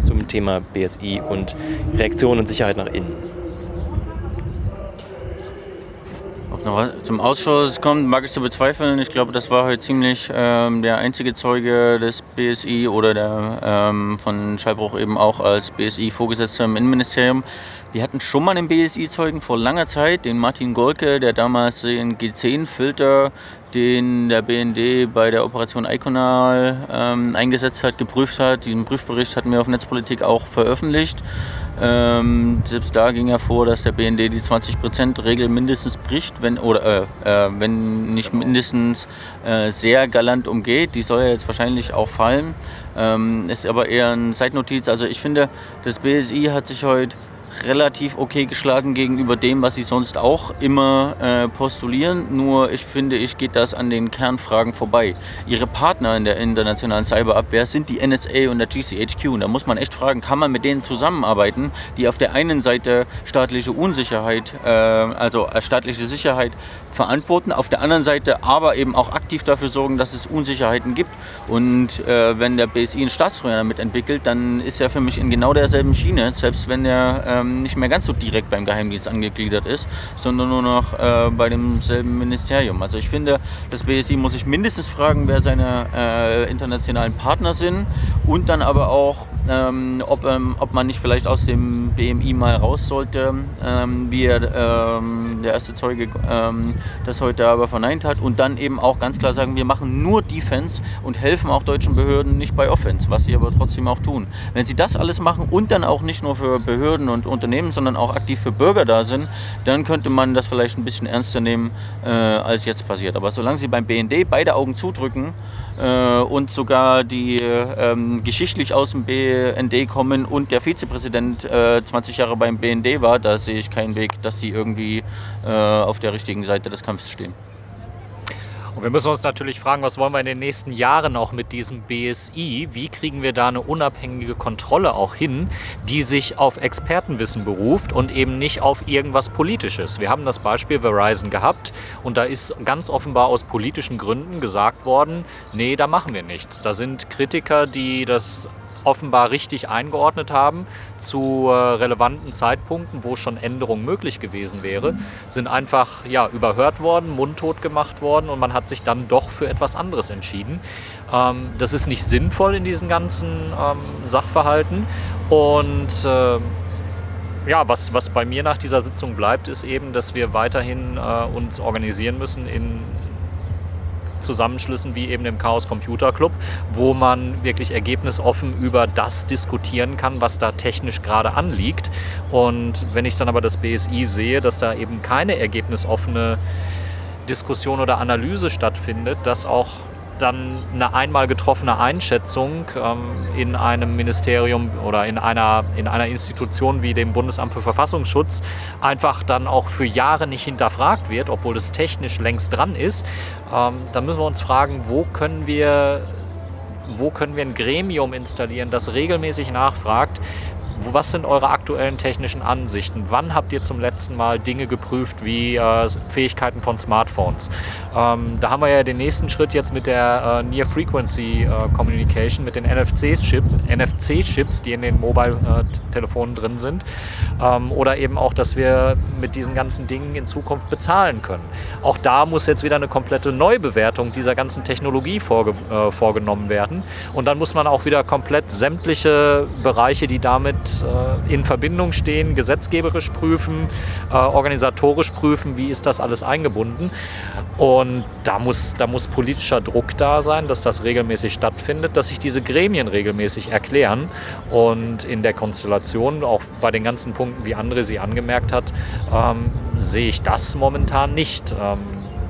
zum Thema BSI und Reaktion und Sicherheit nach innen? Noch zum Ausschuss kommt, mag ich zu bezweifeln. Ich glaube, das war heute ziemlich ähm, der einzige Zeuge des BSI oder der ähm, von Schallbruch eben auch als BSI-Vorgesetzter im Innenministerium. Wir hatten schon mal einen BSI-Zeugen vor langer Zeit, den Martin Golke, der damals den G10-Filter, den der BND bei der Operation Iconal ähm, eingesetzt hat, geprüft hat. Diesen Prüfbericht hatten wir auf Netzpolitik auch veröffentlicht. Ähm, selbst da ging hervor, dass der BND die 20%-Regel mindestens bricht, wenn, oder äh, äh, wenn nicht mindestens äh, sehr galant umgeht. Die soll ja jetzt wahrscheinlich auch fallen. Ähm, ist aber eher eine Seitnotiz. Also ich finde, das BSI hat sich heute relativ okay geschlagen gegenüber dem, was sie sonst auch immer äh, postulieren. Nur ich finde, ich geht das an den Kernfragen vorbei. Ihre Partner in der internationalen Cyberabwehr sind die NSA und der GCHQ. Und da muss man echt fragen, kann man mit denen zusammenarbeiten, die auf der einen Seite staatliche Unsicherheit, äh, also äh, staatliche Sicherheit verantworten, auf der anderen Seite aber eben auch aktiv dafür sorgen, dass es Unsicherheiten gibt. Und äh, wenn der BSI einen Staatstrojaner mitentwickelt, dann ist er für mich in genau derselben Schiene, selbst wenn er ähm, nicht mehr ganz so direkt beim Geheimdienst angegliedert ist, sondern nur noch äh, bei demselben Ministerium. Also ich finde, das BSI muss sich mindestens fragen, wer seine äh, internationalen Partner sind und dann aber auch, ähm, ob, ähm, ob man nicht vielleicht aus dem BMI mal raus sollte, ähm, wie er, ähm, der erste Zeuge ähm, das heute aber verneint hat und dann eben auch ganz klar sagen, wir machen nur Defense und helfen auch deutschen Behörden nicht bei Offense, was sie aber trotzdem auch tun. Wenn sie das alles machen und dann auch nicht nur für Behörden und Unternehmen, sondern auch aktiv für Bürger da sind, dann könnte man das vielleicht ein bisschen ernster nehmen, äh, als jetzt passiert. Aber solange sie beim BND beide Augen zudrücken, äh, und sogar die ähm, geschichtlich aus dem BND kommen und der Vizepräsident äh, 20 Jahre beim BND war, da sehe ich keinen Weg, dass sie irgendwie äh, auf der richtigen Seite des Kampfes stehen. Und wir müssen uns natürlich fragen, was wollen wir in den nächsten Jahren auch mit diesem BSI? Wie kriegen wir da eine unabhängige Kontrolle auch hin, die sich auf Expertenwissen beruft und eben nicht auf irgendwas Politisches? Wir haben das Beispiel Verizon gehabt und da ist ganz offenbar aus politischen Gründen gesagt worden, nee, da machen wir nichts. Da sind Kritiker, die das offenbar richtig eingeordnet haben zu äh, relevanten Zeitpunkten, wo schon Änderung möglich gewesen wäre, sind einfach ja, überhört worden, mundtot gemacht worden und man hat sich dann doch für etwas anderes entschieden. Ähm, das ist nicht sinnvoll in diesen ganzen ähm, Sachverhalten und äh, ja, was, was bei mir nach dieser Sitzung bleibt, ist eben, dass wir weiterhin äh, uns organisieren müssen in Zusammenschlüssen wie eben dem Chaos Computer Club, wo man wirklich ergebnisoffen über das diskutieren kann, was da technisch gerade anliegt. Und wenn ich dann aber das BSI sehe, dass da eben keine ergebnisoffene Diskussion oder Analyse stattfindet, dass auch dann eine einmal getroffene Einschätzung ähm, in einem Ministerium oder in einer, in einer Institution wie dem Bundesamt für Verfassungsschutz einfach dann auch für Jahre nicht hinterfragt wird, obwohl es technisch längst dran ist, ähm, dann müssen wir uns fragen, wo können wir wo können wir ein Gremium installieren, das regelmäßig nachfragt, was sind eure aktuellen technischen Ansichten? Wann habt ihr zum letzten Mal Dinge geprüft wie äh, Fähigkeiten von Smartphones? Ähm, da haben wir ja den nächsten Schritt jetzt mit der äh, Near Frequency äh, Communication, mit den NFC-Chips, NFC die in den Mobile-Telefonen drin sind. Ähm, oder eben auch, dass wir mit diesen ganzen Dingen in Zukunft bezahlen können. Auch da muss jetzt wieder eine komplette Neubewertung dieser ganzen Technologie vorge äh, vorgenommen werden. Und dann muss man auch wieder komplett sämtliche Bereiche, die damit äh, in Verbindung stehen, gesetzgeberisch prüfen, äh, organisatorisch prüfen, wie ist das alles eingebunden. Und da muss, da muss politischer Druck da sein, dass das regelmäßig stattfindet, dass sich diese Gremien regelmäßig erklären. Und in der Konstellation, auch bei den ganzen Punkten, wie André sie angemerkt hat, ähm, sehe ich das momentan nicht. Ähm,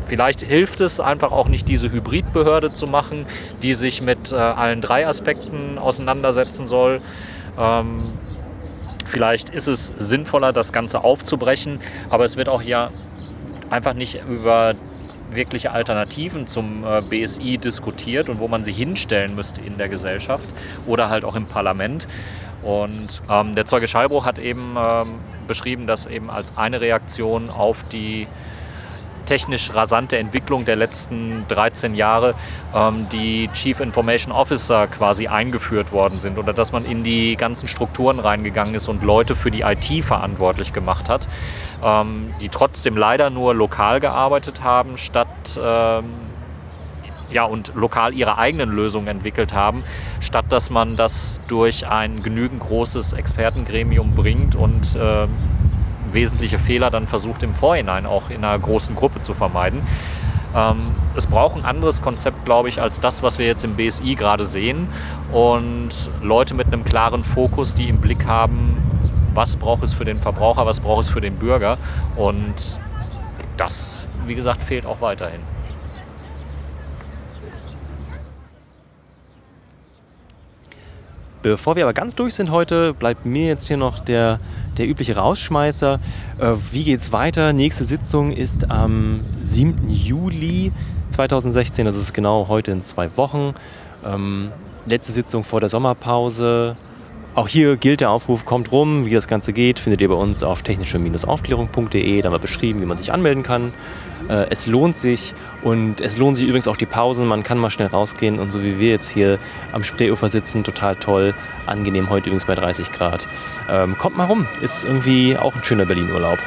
Vielleicht hilft es einfach auch nicht, diese Hybridbehörde zu machen, die sich mit äh, allen drei Aspekten auseinandersetzen soll. Ähm, vielleicht ist es sinnvoller, das Ganze aufzubrechen, aber es wird auch ja einfach nicht über wirkliche Alternativen zum äh, BSI diskutiert und wo man sie hinstellen müsste in der Gesellschaft oder halt auch im Parlament. Und ähm, der Zeuge Schallbruch hat eben ähm, beschrieben, dass eben als eine Reaktion auf die technisch rasante Entwicklung der letzten 13 Jahre ähm, die Chief Information Officer quasi eingeführt worden sind oder dass man in die ganzen Strukturen reingegangen ist und Leute für die IT verantwortlich gemacht hat, ähm, die trotzdem leider nur lokal gearbeitet haben, statt ähm, ja, und lokal ihre eigenen Lösungen entwickelt haben, statt dass man das durch ein genügend großes Expertengremium bringt und äh, wesentliche Fehler dann versucht im Vorhinein auch in einer großen Gruppe zu vermeiden. Ähm, es braucht ein anderes Konzept, glaube ich, als das, was wir jetzt im BSI gerade sehen. Und Leute mit einem klaren Fokus, die im Blick haben, was braucht es für den Verbraucher, was braucht es für den Bürger. Und das, wie gesagt, fehlt auch weiterhin. Bevor wir aber ganz durch sind heute, bleibt mir jetzt hier noch der, der übliche Rausschmeißer. Äh, wie geht's weiter? Nächste Sitzung ist am 7. Juli 2016, das ist genau heute in zwei Wochen. Ähm, letzte Sitzung vor der Sommerpause. Auch hier gilt der Aufruf, kommt rum, wie das Ganze geht, findet ihr bei uns auf technische-aufklärung.de. Da haben beschrieben, wie man sich anmelden kann. Äh, es lohnt sich und es lohnen sich übrigens auch die Pausen. Man kann mal schnell rausgehen und so wie wir jetzt hier am Spreeufer sitzen, total toll, angenehm heute übrigens bei 30 Grad. Ähm, kommt mal rum, ist irgendwie auch ein schöner Berlin-Urlaub.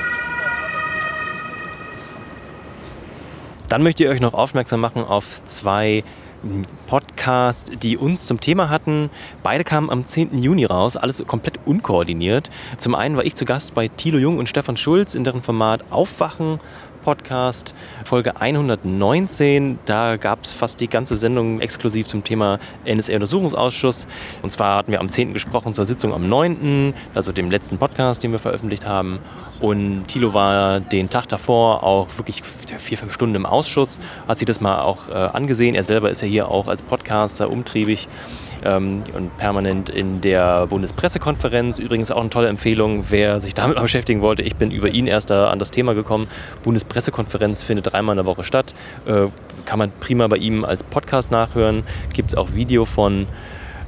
Dann möchte ich euch noch aufmerksam machen auf zwei Podcast, die uns zum Thema hatten. Beide kamen am 10. Juni raus, alles komplett unkoordiniert. Zum einen war ich zu Gast bei Thilo Jung und Stefan Schulz in deren Format Aufwachen Podcast, Folge 119. Da gab es fast die ganze Sendung exklusiv zum Thema NSA-Untersuchungsausschuss. Und zwar hatten wir am 10. gesprochen zur Sitzung am 9., also dem letzten Podcast, den wir veröffentlicht haben. Und Thilo war den Tag davor auch wirklich vier, fünf Stunden im Ausschuss, hat sich das mal auch äh, angesehen. Er selber ist ja hier auch als Podcaster umtriebig ähm, und permanent in der Bundespressekonferenz. Übrigens auch eine tolle Empfehlung, wer sich damit beschäftigen wollte. Ich bin über ihn erst da an das Thema gekommen. Bundespressekonferenz findet dreimal in der Woche statt. Äh, kann man prima bei ihm als Podcast nachhören. Gibt es auch Video von.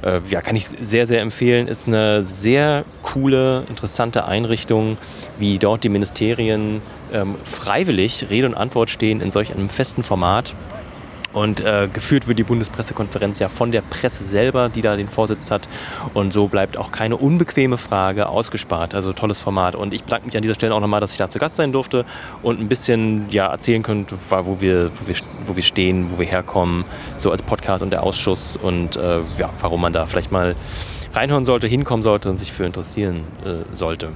Äh, ja, kann ich sehr, sehr empfehlen. Ist eine sehr coole, interessante Einrichtung, wie dort die Ministerien ähm, freiwillig Rede und Antwort stehen in solch einem festen Format Und äh, geführt wird die Bundespressekonferenz ja von der Presse selber, die da den Vorsitz hat. Und so bleibt auch keine unbequeme Frage ausgespart. Also tolles Format. Und ich bedanke mich an dieser Stelle auch nochmal, dass ich da zu Gast sein durfte und ein bisschen ja, erzählen könnte, wo wir, wo, wir, wo wir stehen, wo wir herkommen, so als Podcast und der Ausschuss und äh, ja, warum man da vielleicht mal reinhören sollte, hinkommen sollte und sich für interessieren äh, sollte.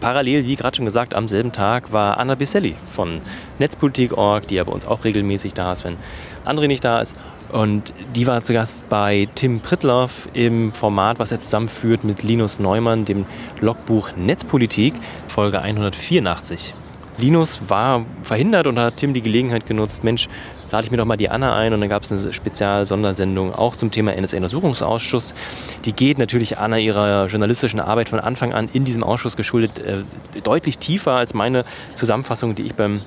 Parallel, wie gerade schon gesagt, am selben Tag war Anna Biselli von Netzpolitik.org, die ja bei uns auch regelmäßig da ist, wenn André nicht da ist. Und die war zu Gast bei Tim Prittloff im Format, was er zusammenführt mit Linus Neumann, dem Logbuch Netzpolitik, Folge 184. Linus war verhindert und hat Tim die Gelegenheit genutzt, Mensch, lade ich mir doch mal die Anna ein und dann gab es eine Spezial-Sondersendung auch zum Thema NSA-Untersuchungsausschuss. Die geht natürlich Anna ihrer journalistischen Arbeit von Anfang an in diesem Ausschuss geschuldet äh, deutlich tiefer als meine Zusammenfassung, die ich beim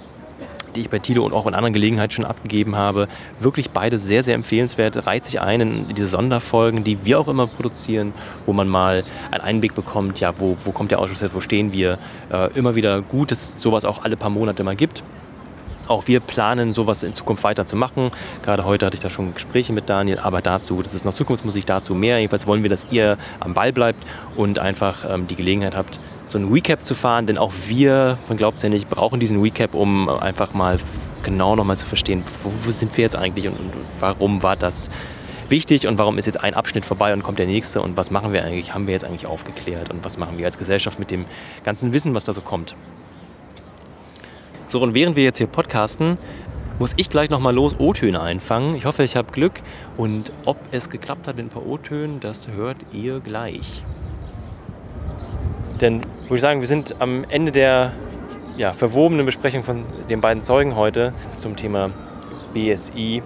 die ich bei Tilo und auch in anderen Gelegenheiten schon abgegeben habe. Wirklich beide sehr, sehr empfehlenswert. Reiht sich ein in diese Sonderfolgen, die wir auch immer produzieren, wo man mal einen Einblick bekommt, ja, wo, wo kommt der Ausschuss jetzt, wo stehen wir. Äh, immer wieder gut, dass es sowas auch alle paar Monate mal gibt. Auch wir planen, sowas in Zukunft weiter zu machen. Gerade heute hatte ich da schon Gespräche mit Daniel, aber dazu, das ist noch Zukunftsmusik, dazu mehr. Jedenfalls wollen wir, dass ihr am Ball bleibt und einfach ähm, die Gelegenheit habt, so ein Recap zu fahren. Denn auch wir, man glaubt es ja nicht, brauchen diesen Recap, um einfach mal genau nochmal zu verstehen, wo, wo, sind wir jetzt eigentlich und, und warum war das wichtig und warum ist jetzt ein Abschnitt vorbei und kommt der nächste und was machen wir eigentlich, haben wir jetzt eigentlich aufgeklärt und was machen wir als Gesellschaft mit dem ganzen Wissen, was da so kommt. So, und während wir jetzt hier podcasten, muss ich gleich nochmal los O-Töne einfangen. Ich hoffe, ich habe Glück. Und ob es geklappt hat mit ein paar O-Tönen, das hört ihr gleich. Denn, würde ich sagen, wir sind am Ende der ja, verwobenen Besprechung von den beiden Zeugen heute zum Thema BSI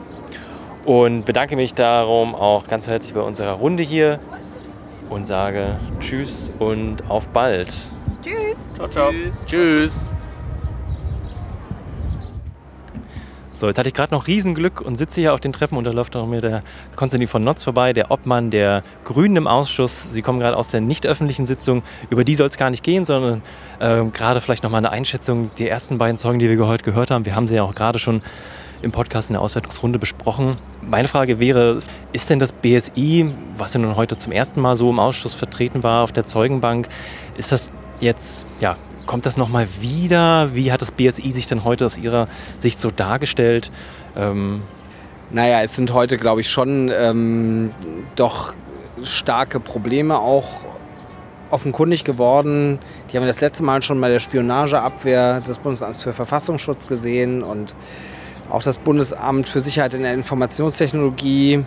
und bedanke mich darum auch ganz herzlich bei unserer Runde hier und sage Tschüss und auf bald. Tschüss. Ciao, ciao. Tschüss. Tschüss. So, jetzt hatte ich gerade noch Riesenglück und sitze hier auf den Treppen und da läuft auch mir der Konstantin von Notz vorbei, der Obmann der Grünen im Ausschuss. Sie kommen gerade aus der nicht öffentlichen Sitzung. Über die soll es gar nicht gehen, sondern äh, gerade vielleicht nochmal eine Einschätzung der ersten beiden Zeugen, die wir heute gehört haben. Wir haben sie ja auch gerade schon im Podcast in der Auswertungsrunde besprochen. Meine Frage wäre, ist denn das BSI, was ja nun heute zum ersten Mal so im Ausschuss vertreten war auf der Zeugenbank, ist das jetzt ja, Kommt das nochmal wieder? Wie hat das BSI sich denn heute aus Ihrer Sicht so dargestellt? Ähm naja, es sind heute, glaube ich, schon ähm, doch starke Probleme auch offenkundig geworden. Die haben wir das letzte Mal schon bei der Spionageabwehr des Bundesamts für Verfassungsschutz gesehen und auch das Bundesamt für Sicherheit in der Informationstechnologie.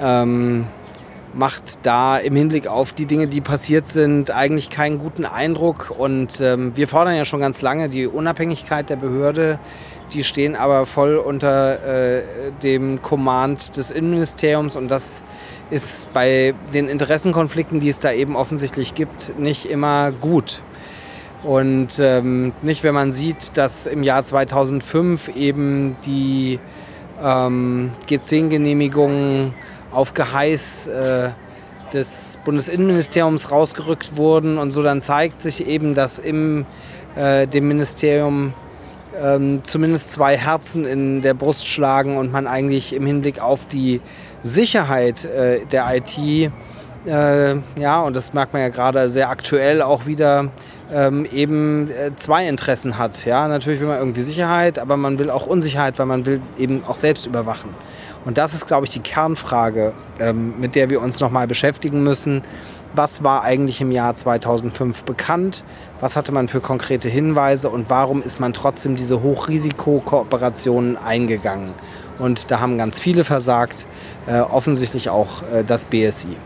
Ähm, macht da im Hinblick auf die Dinge, die passiert sind, eigentlich keinen guten Eindruck. Und ähm, wir fordern ja schon ganz lange die Unabhängigkeit der Behörde. Die stehen aber voll unter äh, dem Command des Innenministeriums und das ist bei den Interessenkonflikten, die es da eben offensichtlich gibt, nicht immer gut. Und ähm, nicht, wenn man sieht, dass im Jahr 2005 eben die ähm, G10-Genehmigungen auf Geheiß äh, des Bundesinnenministeriums rausgerückt wurden. Und so dann zeigt sich eben, dass im äh, dem Ministerium ähm, zumindest zwei Herzen in der Brust schlagen und man eigentlich im Hinblick auf die Sicherheit äh, der IT, äh, ja, und das merkt man ja gerade sehr aktuell auch wieder, ähm, eben äh, zwei Interessen hat. Ja, natürlich will man irgendwie Sicherheit, aber man will auch Unsicherheit, weil man will eben auch selbst überwachen. Und das ist, glaube ich, die Kernfrage, ähm, mit der wir uns nochmal beschäftigen müssen. Was war eigentlich im Jahr 2005 bekannt? Was hatte man für konkrete Hinweise? Und warum ist man trotzdem diese Hochrisikokooperationen eingegangen? Und da haben ganz viele versagt, äh, offensichtlich auch äh, das BSI.